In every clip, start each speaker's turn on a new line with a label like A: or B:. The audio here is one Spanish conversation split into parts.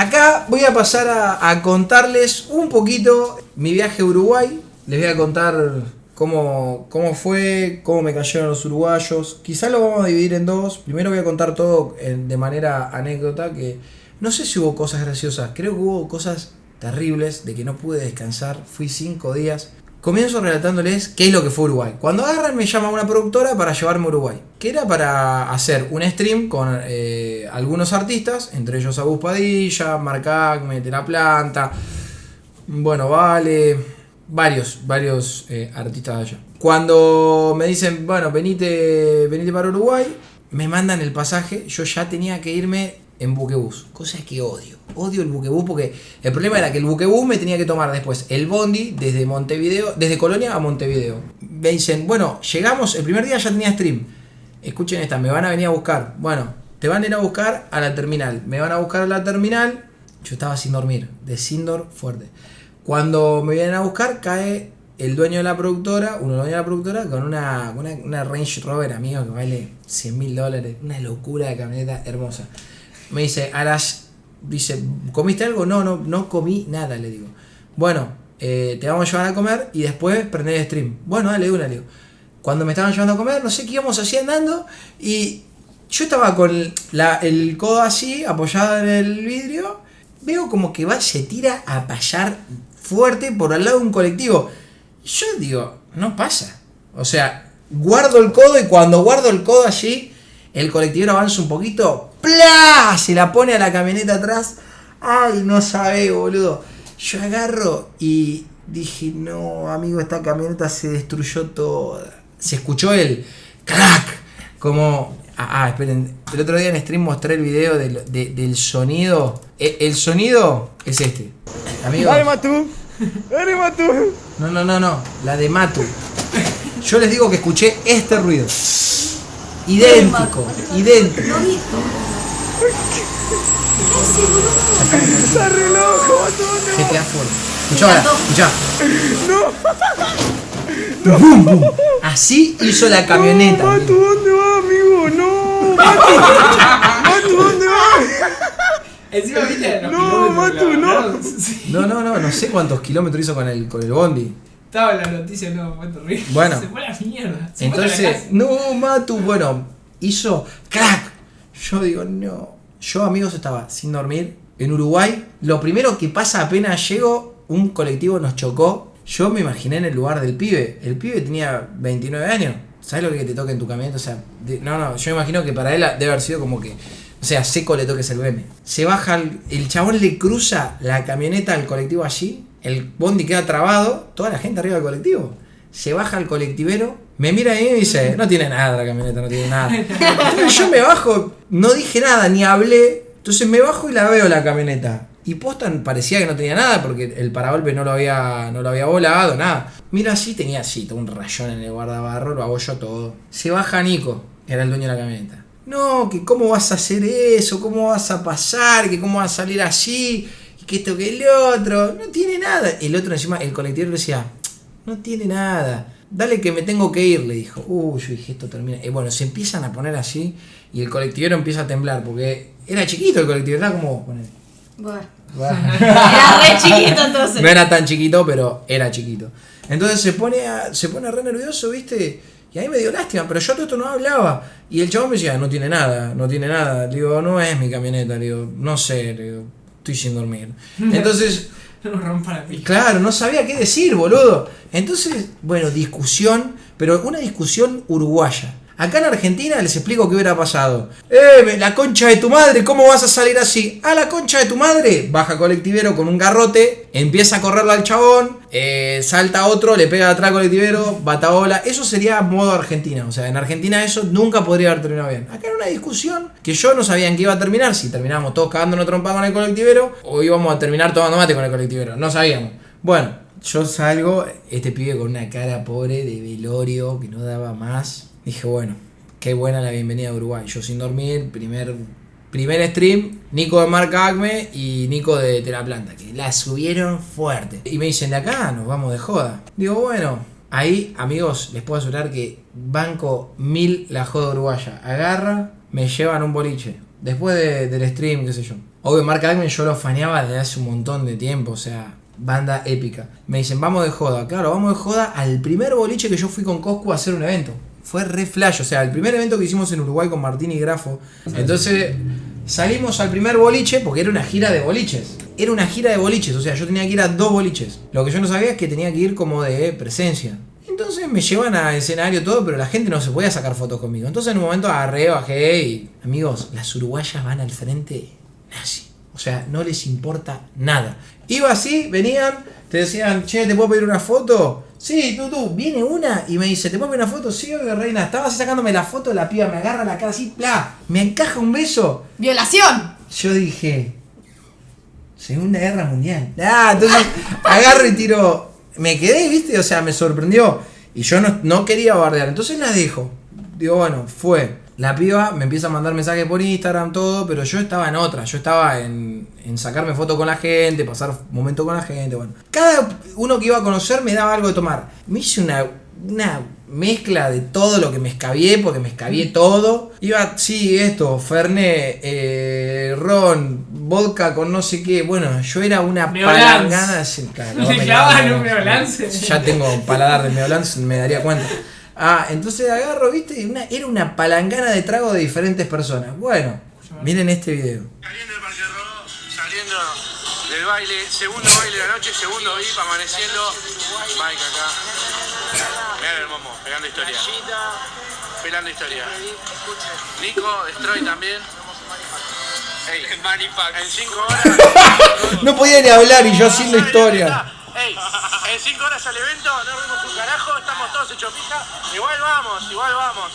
A: Acá voy a pasar a, contarles un poquito mi viaje a Uruguay. Les voy a contar cómo, cómo fue, cómo me cayeron los uruguayos. Quizás lo vamos a dividir en dos. Primero voy a contar todo en- de manera anécdota, que no sé si hubo cosas graciosas, creo que hubo cosas terribles de que no pude descansar. Fui cinco días. Comienzo relatándoles qué es lo que fue Uruguay. Cuando agarran me llama una productora para llevarme a Uruguay. Que era para hacer un stream con eh, algunos artistas, entre ellos Agus Padilla, Marc Acme, De La Planta, bueno, vale, varios, varios eh, artistas de allá. Cuando me dicen, bueno, venite, venite para Uruguay, me mandan el pasaje, yo ya tenía que irme en buquebús, cosa que odio. Odio el buquebús porque el problema era que el buquebús me tenía que tomar después el bondi desde Montevideo, desde Colonia a Montevideo. Me dicen, bueno, llegamos, el primer día ya tenía stream. Escuchen esta, me van a venir a buscar. Bueno, te van a ir a buscar a la terminal. Me van a buscar a la terminal. Yo estaba sin dormir, de Sindor fuerte. Cuando me vienen a buscar, cae el dueño de la productora, uno dueños de la productora, con una, una, una Range Rover, amigo, que vale 100 mil dólares. Una locura de camioneta hermosa. Me dice, a las. Dice, ¿comiste algo? No, no, no comí nada, le digo. Bueno, eh, te vamos a llevar a comer y después prender el stream. Bueno, dale una, le digo. Cuando me estaban llevando a comer, no sé qué íbamos así andando y yo estaba con la- el codo así, apoyado en el vidrio. Veo como que va, se tira a payar fuerte por al lado de un colectivo. Yo digo, no pasa. O sea, guardo el codo y cuando guardo el codo allí, el colectivero avanza un poquito, ¡plá! Se la pone a la camioneta atrás. Ay, no sabe, boludo. Yo agarro y dije, no, amigo, esta camioneta se destruyó toda. Se escuchó el crack, como... Ah, ah, esperen. El otro día en stream mostré el video del, de- del sonido. El, sonido es este. Amigo.
B: Dale, Matú. Dale, Matú.
A: No, no, no, no. La de Matu. Yo les digo que escuché este ruido. Idéntico, idéntico.
B: Está re loco, Matú. ¿dónde
A: GTA fuerte. Escuchá ahora. Bum, bum. Así hizo la camioneta.
B: No. ¿dónde va, amigo? No, Matú. Matú, ¿dónde va?
C: Encima, viste,
B: No, Matu, no.
A: No, no, no, no sé cuántos kilómetros hizo con el, con el bondi.
C: Estaba en la noticia, no, fue terrible.
A: Bueno.
C: Se fue a la mierda. Se fue a la
A: Entonces, no, Matu, bueno, hizo crack. Yo digo, no. Yo, amigos, estaba sin dormir en Uruguay. Lo primero que pasa apenas llego, un colectivo nos chocó. Yo me imaginé en el lugar del pibe. El pibe tenía 29 años. ¿Sabes lo que te toca en tu camioneta? O sea, de- no, no, yo me imagino que para él debe haber sido como que. O sea, seco le toques el BM. Se baja, el, el chabón le cruza la camioneta al colectivo allí. El bondi queda trabado. Toda la gente arriba del colectivo. Se baja el colectivero. Me mira ahí y me dice: No tiene nada la camioneta, no tiene nada. Entonces yo me bajo, no dije nada, ni hablé. Entonces me bajo y la veo la camioneta. Y posta parecía que no tenía nada porque el paragolpe no lo había, no lo había volado, nada. Mira así, tenía así, todo un rayón en el guardabarro, lo hago yo todo. Se baja Nico, era el dueño de la camioneta. No, que cómo vas a hacer eso, cómo vas a pasar, que cómo vas a salir así, y que esto que el otro. No tiene nada. El otro encima, el colectivo le decía, no tiene nada. Dale que me tengo que ir, le dijo. Uy, yo dije, esto termina. Y bueno, se empiezan a poner así y el colectivero empieza a temblar porque era chiquito el colectivero, era como... ponele.
D: Bueno.
A: Bueno.
D: Era re chiquito entonces.
A: No era tan chiquito, pero era chiquito. Entonces se pone, a- se pone re nervioso, ¿viste? Y ahí me dio lástima, pero yo todo esto no hablaba. Y el chabón me decía, no tiene nada, no tiene nada. Le digo, no es mi camioneta, le digo, no sé, le digo, estoy sin dormir. Entonces,
C: No nos rompa la pija.
A: claro, no sabía qué decir, boludo. Entonces, bueno, discusión, pero una discusión uruguaya. Acá en Argentina les explico qué hubiera pasado. ¡Eh, la concha de tu madre! ¿Cómo vas a salir así? ¡A la concha de tu madre! Baja colectivero con un garrote, empieza a correrlo al chabón, eh, salta otro, le pega atrás colectivero, bataola. Eso sería modo Argentina. O sea, en Argentina eso nunca podría haber terminado bien. Acá era una discusión que yo no sabía en qué iba a terminar, si terminábamos todos cagándonos trompa con el colectivero o íbamos a terminar tomando mate con el colectivero. No sabíamos. Bueno, yo salgo, este pibe con una cara pobre de velorio que no daba más. Dije, bueno, qué buena la bienvenida a Uruguay. Yo sin dormir, primer, primer stream, Nico de Marca Acme y Nico de, de La Planta, que la subieron fuerte. Y me dicen, de acá nos vamos de joda. Digo, bueno, ahí, amigos, les puedo asegurar que banco mil la joda uruguaya. Agarra, me llevan un boliche. Después de- del stream, qué sé yo. Obvio, Mark Almen yo lo faneaba desde hace un montón de tiempo, o sea, banda épica. Me dicen, vamos de joda. Claro, vamos de joda al primer boliche que yo fui con Coscu a hacer un evento. Fue re flash, o sea, el primer evento que hicimos en Uruguay con Martín y Grafo. Entonces, salimos al primer boliche porque era una gira de boliches. Era una gira de boliches, o sea, yo tenía que ir a dos boliches. Lo que yo no sabía es que tenía que ir como de presencia. Entonces me llevan a escenario todo, pero la gente no se podía sacar fotos conmigo. Entonces en un momento agarré, bajé y. Amigos, las uruguayas van al frente nazi. O sea, no les importa nada. Iba así, venían, te decían, che, ¿te puedo pedir una foto? Sí, tú, tú. Viene una y me dice, ¿te puedo pedir una foto? Sí, obvio, reina. Estaba sacándome la foto, la piba me agarra la cara así, ¡pla! Me encaja un beso.
D: ¡Violación!
A: Yo dije, Segunda Guerra Mundial. Ah, entonces agarro y tiro. Me quedé, viste, o sea, me sorprendió. Y yo no, no quería bardear, entonces la dejo. Digo, bueno, fue. La piba me empieza a mandar mensajes por Instagram, todo, pero yo estaba en otra. Yo estaba en, en sacarme fotos con la gente, pasar momento con la gente, bueno. Cada uno que iba a conocer me daba algo de tomar. Me hice una, una mezcla de todo lo que me escabié, porque me escabié todo. Iba, sí, esto, Fernet, eh, ron, vodka con no sé qué. Bueno, yo era una palangana. claro,
C: Le
A: me
C: un Meolance.
A: Ya tengo paladar de Meolans, me daría cuenta. Ah, entonces agarro, viste, y una- era una palangana de trago de diferentes personas. Bueno, miren este video.
E: Saliendo del Parque Rodó, saliendo del baile, segundo baile de la noche, segundo VIP, amaneciendo. Mike acá. Mirá el momo, pegando historia. Pegando historia. Nico, Destroy también. Ey, en 5 horas.
A: No podía ni hablar y yo haciendo historia.
E: Ey, en 5 horas al evento, no vimos un carajo, estamos todos hechos pija. Igual vamos, igual vamos.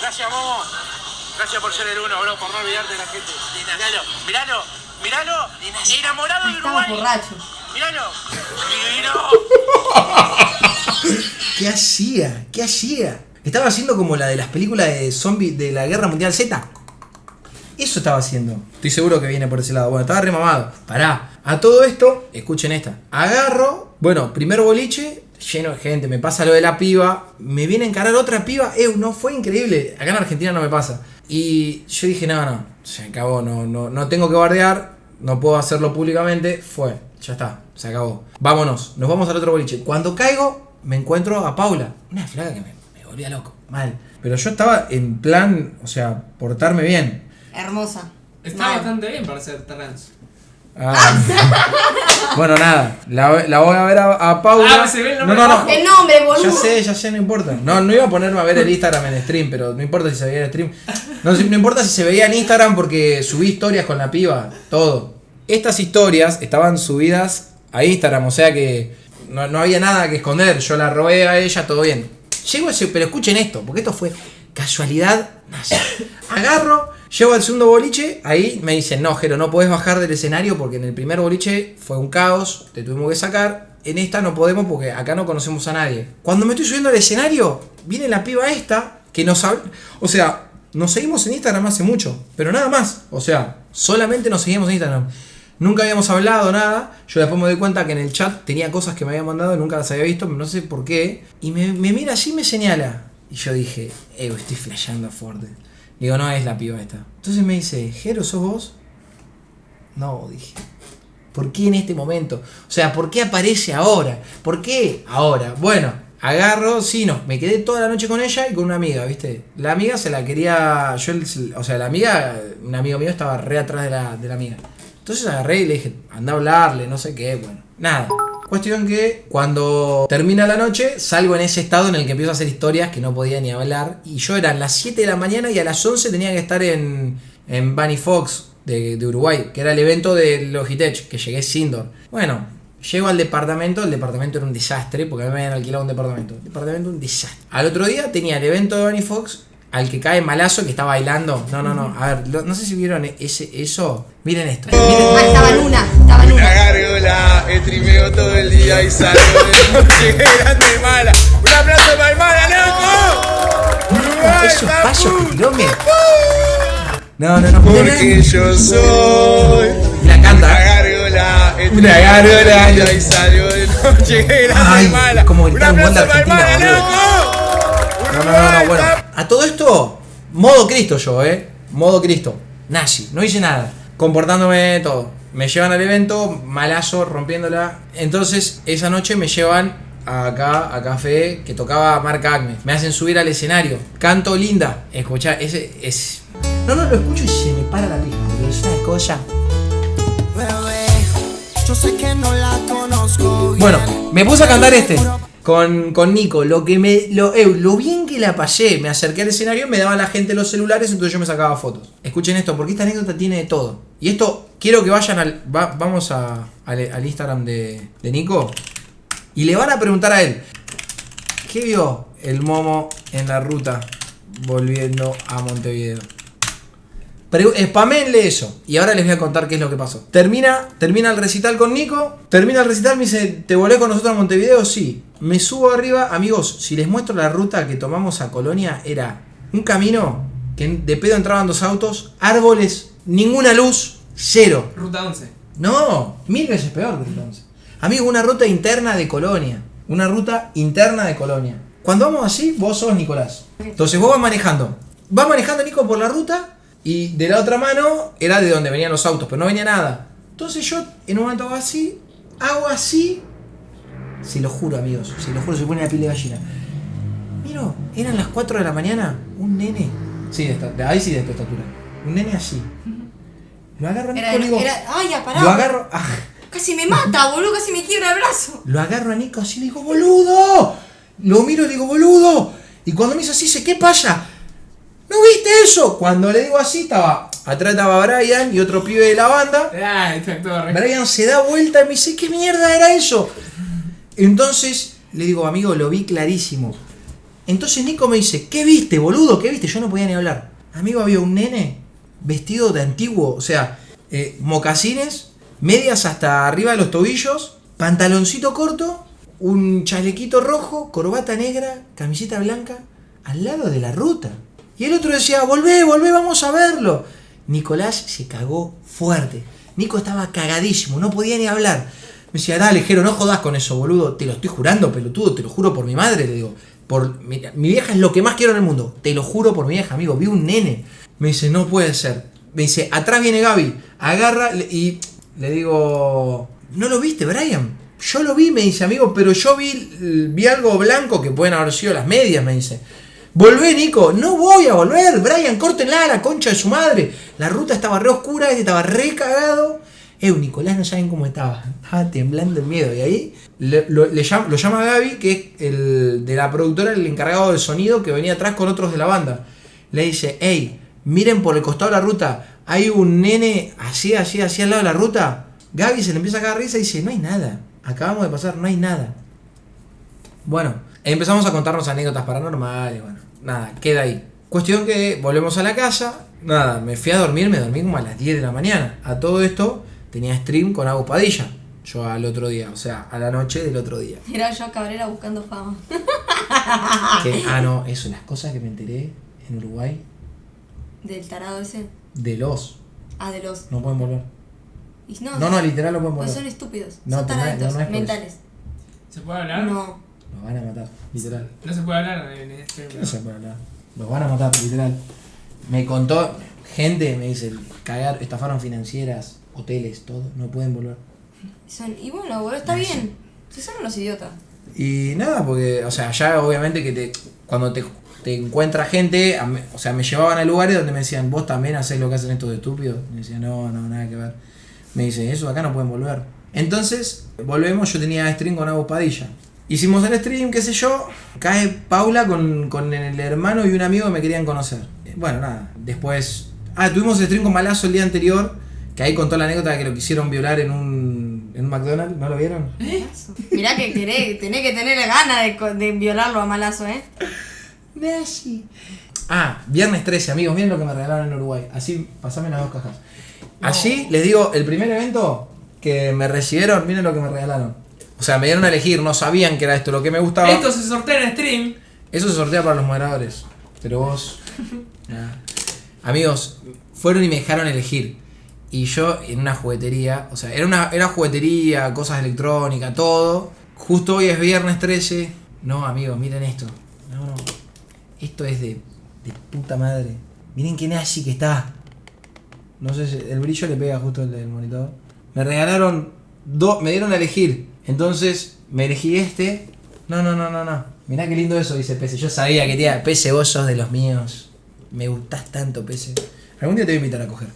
E: Gracias, Momo. Gracias por ser el uno, bro, por no olvidarte de la gente. Miralo, miralo, miralo. Enamorado de Uruguay.
D: borrachos.
E: Miralo. Divino.
A: ¿Qué hacía? ¿Qué hacía? Estaba haciendo como la de las películas de zombies de la Guerra Mundial Z. Eso estaba haciendo. Estoy seguro que viene por ese lado. Bueno, estaba remamado. Pará. A todo esto, escuchen esta. Agarro, bueno, primer boliche, lleno de gente, me pasa lo de la piba, me viene a encarar otra piba, eh, no fue increíble. Acá en Argentina no me pasa. Y yo dije, no, no, se acabó, no, no, no tengo que bardear, no puedo hacerlo públicamente, fue, ya está, se acabó. Vámonos, nos vamos al otro boliche. Cuando caigo, me encuentro a Paula, una flaca que me, me volvía loco, mal. Pero yo estaba en plan, o sea, portarme bien.
D: Hermosa.
C: Está
D: Mal.
C: bastante bien para ser trans.
A: Ah, bueno, nada, la, la voy a ver a, a Paula.
C: Ah, se ve el
A: no,
C: nombre
A: no, no.
C: abajo.
D: El nombre, boludo.
A: Ya sé, ya sé, no importa. No, no iba a ponerme a ver el Instagram en stream, pero no importa si se veía el stream. No, no importa si se veía en Instagram porque subí historias con la piba, todo. Estas historias estaban subidas a Instagram, o sea que no, no había nada que esconder. Yo la robé a ella, todo bien. Llego a ese, pero escuchen esto, porque esto fue casualidad. Agarro, llego al segundo boliche, ahí me dicen, no, Jero, no podés bajar del escenario porque en el primer boliche fue un caos, te tuvimos que sacar. En esta no podemos porque acá no conocemos a nadie. Cuando me estoy subiendo al escenario, viene la piba esta que nos habla. O sea, nos seguimos en Instagram hace mucho, pero nada más. O sea, solamente nos seguimos en Instagram. Nunca habíamos hablado nada. Yo después me doy cuenta que en el chat tenía cosas que me había mandado, nunca las había visto, no sé por qué. Y me, me mira así y me señala. Y yo dije, eh, estoy flasheando fuerte. Digo, no es la piba esta. Entonces me dice, Jero, ¿sos vos? No, dije. ¿Por qué en este momento? O sea, ¿por qué aparece ahora? ¿Por qué ahora? Bueno, agarro, sí, no, me quedé toda la noche con ella y con una amiga, ¿viste? La amiga se la quería, yo, o sea, la amiga, un amigo mío estaba re atrás de la, de la amiga. Entonces agarré y le dije, anda a hablarle, no sé qué, bueno, nada. Cuestión que cuando termina la noche salgo en ese estado en el que empiezo a hacer historias que no podía ni hablar. Y yo eran las 7 de la mañana y a las 11 tenía que estar en, en Bunny Fox de, de Uruguay, que era el evento de Logitech, que llegué sin door. Bueno, llego al departamento, el departamento era un desastre, porque a mí me habían alquilado un departamento. El departamento un desastre. Al otro día tenía el evento de Bunny Fox, al que cae malazo que está bailando. No, no, no. A ver, lo- no sé si vieron ese, eso. Miren esto. Miren,
D: Ah, estaba en una, estaba en
B: Una
D: una.
B: gárgola, estrimeo todo el día y salgo de noche grande mala. Un aplauso para el mala, loco. Uruguay,
A: esos pasos me- No, no, no.
B: Porque yo soy
A: La
B: una
A: canta.
B: gárgola,
A: Una gárgola.
B: el día y salgo de noche grande mala.
A: como
B: Un aplauso para el
A: Argentina,
B: mala, loco.
A: No, no, no, no, bueno. A todo esto, modo Cristo yo, eh. Modo Cristo. nazi, no hice nada. Comportándome todo. Me llevan al evento, malazo, rompiéndola. Entonces, esa noche me llevan acá a café que tocaba Marc Acme. Me hacen subir al escenario. Canto linda. Escucha, ese es. No, no, lo escucho y se me para la pista. porque Es una cosa.
F: Bebé, yo sé que no la conozco.
A: Bueno, me puse a cantar este. Con, con Nico, lo que me. Lo, eh, lo bien que la pasé, me acerqué al escenario, me daba la gente los celulares, entonces yo me sacaba fotos. Escuchen esto, porque esta anécdota tiene de todo. Y esto, quiero que vayan al. va- vamos a- al, al Instagram de, de Nico. Y le van a preguntar a él. ¿Qué vio el momo en la ruta volviendo a Montevideo? Pregu- Spamenle eso. Y ahora les voy a contar qué es lo que pasó. Termina, termina el recital con Nico. Termina el recital, me dice, ¿te volvés con nosotros a Montevideo? Sí. Me subo arriba. Amigos, si les muestro la ruta que tomamos a Colonia, era un camino que de pedo entraban dos autos, árboles, ninguna luz, cero.
C: Ruta 11.
A: No, mil veces peor que entonces. Amigo, una ruta interna de Colonia. Una ruta interna de Colonia. Cuando vamos así, vos sos Nicolás. Entonces vos vas manejando. Vas manejando Nico por la ruta y de la otra mano era de donde venían los autos, pero no venía nada. Entonces yo en un momento hago así, hago así. Se lo juro, amigos, se lo juro, se pone la piel de gallina. Miro, eran las 4 de la mañana, un nene. Sí, de esta- de ahí sí de esta estatura. Un nene así. Lo agarro a Nico
D: Era,
A: digo.
D: era, ay.
A: Lo agarro. ah,
D: Casi me mata, boludo, casi me quiebra el brazo.
A: Lo agarro a Nico así y le digo, boludo. Lo miro y le digo, boludo. Y cuando me hizo así, dice, ¿qué pasa? ¿No viste eso? Cuando le digo así, estaba. Atrás estaba Brian y otro pibe de la banda.
C: Ah.
A: Brian se da vuelta y me dice, ¿qué mierda era eso? Entonces le digo, amigo, lo vi clarísimo. Entonces Nico me dice, ¿qué viste, boludo? ¿Qué viste? Yo no podía ni hablar. Amigo, había un nene vestido de antiguo, o sea, eh, mocasines, medias hasta arriba de los tobillos, pantaloncito corto, un chalequito rojo, corbata negra, camiseta blanca, al lado de la ruta. Y el otro decía, volvé, volvé, vamos a verlo. Nicolás se cagó fuerte. Nico estaba cagadísimo, no podía ni hablar. Me decía, dale, Jero, no jodas con eso, boludo. Te lo estoy jurando, pelotudo, te lo juro por mi madre, le digo. Por mi, mi vieja es lo que más quiero en el mundo. Te lo juro por mi vieja, amigo. Vi un nene. Me dice, no puede ser. Me dice, atrás viene Gaby. Agarra y le digo, ¿no lo viste, Brian? Yo lo vi, me dice, amigo, pero yo vi, vi algo blanco que pueden haber sido las medias, me dice. Volvé, Nico. No voy a volver. Brian, córtenla a la concha de su madre. La ruta estaba re oscura, este estaba re cagado. Eh, Nicolás no saben cómo estaba. Estaba temblando de miedo. Y ahí lo, llama, lo llama Gaby, que es el de la productora, el encargado del sonido, que venía atrás con otros de la banda. Le dice, hey, miren por el costado de la ruta. Hay un nene así, así, así al lado de la ruta. Gaby se le empieza a cagar risa y dice, no hay nada. Acabamos de pasar, no hay nada. Bueno, empezamos a contarnos anécdotas paranormales, bueno, nada, queda ahí. Cuestión que volvemos a la casa, nada, me fui a dormir, me dormí como a las 10 de la mañana. A todo esto tenía stream con Agus Padilla, yo al otro día, o sea, a la noche del otro día.
D: Era yo Cabrera buscando fama.
A: Que- ah, no, eso, las cosas que me enteré en Uruguay
D: Del tarado ese.
A: de los,
D: Ah, de los.
A: no pueden volver.
D: Y no,
A: No, no, literal no pueden
D: Pues
A: volver.
D: son estúpidos.
A: No,
D: son
A: pero no es-
D: taraditos
A: no, no es por eso.
D: mentales.
C: ¿Se puede hablar?
D: No.
A: Los van a matar, literal.
C: No se puede hablar en este.
A: ¿Qué no se puede hablar? Los van a matar, literal. Me contó gente, me dice, cagar, estafaron financieras, hoteles, todo, no pueden volver.
D: Son, y bueno, boludo, está bien. Si son unos idiotas.
A: Y nada, porque, o sea, ya obviamente que te, cuando te, te encuentra gente, a me- o sea, me llevaban a lugares donde me decían, vos también hacés lo que hacen estos estúpidos. Me decía, no, no, nada que ver. Me dice, eso acá no pueden volver. Entonces, volvemos, yo tenía stream con Agus Padilla. Hicimos el stream, qué sé yo, cae Paula con, con el hermano y un amigo que me querían conocer. Bueno, nada, después... Ah, tuvimos el stream con Malazo el día anterior, que ahí contó la anécdota de que lo quisieron violar en un, en un McDonald's, ¿no lo vieron?
D: Mirá que querés, tenés que tener ganas de, co- de violarlo a malazo, ¿eh?
A: Messi. Ah, viernes 13, amigos, miren lo que me regalaron en Uruguay. Así, pasame las dos cajas. Allí, les digo, el primer evento que me recibieron, miren lo que me regalaron. O sea, me dieron a elegir, no sabían que era esto lo que me gustaba.
C: Esto se sortea en stream.
A: Eso se sortea para los moderadores. Pero vos. nada. Amigos, fueron y me dejaron elegir. Y yo en una juguetería, o sea, era una era juguetería, cosas electrónicas, todo. Justo hoy es viernes 13. No, amigos, miren esto. No, no. Esto es de, de puta madre. Miren qué nazi que está. No sé si el brillo le pega justo el del monitor. Me regalaron dos, me dieron a elegir. Entonces me elegí este. No, no, no, no, no. Mirá qué lindo eso, dice Pese. Yo sabía que tía, Pese, vos sos de los míos. Me gustás tanto, Pese. Algún día te voy a invitar a coger.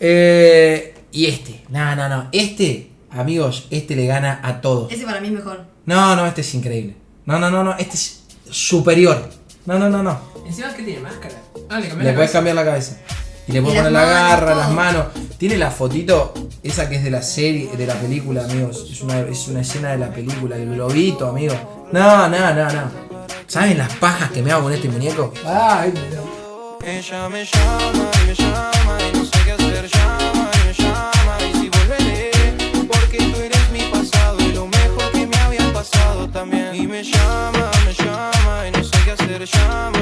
A: Eh, y este. No, no, no. Este, amigos, este le gana a todos.
D: Ese para mí es mejor.
A: No, no, este es increíble. No, no, no, no. Este es superior. No, no, no, no.
C: Encima es que tiene máscara. Ah, le cambié
A: Le
C: la
A: puedes
C: cabeza.
A: cambiar la cabeza. Y le puedes poner la garra, las manos. Tiene la fotito, esa que es de la serie, de la película, amigos. Es una, es una escena de la película, el globito, amigos. No, no, no, no. ¿Saben las pajas que me hago con este muñeco? Ay, Ella me llama, y me llama y no
F: sé qué hacer. Llama, y me llama y
A: si volveré, porque tú eres mi pasado y lo mejor que
F: me había pasado también. Y me llama, me llama y no sé qué hacer. Llama.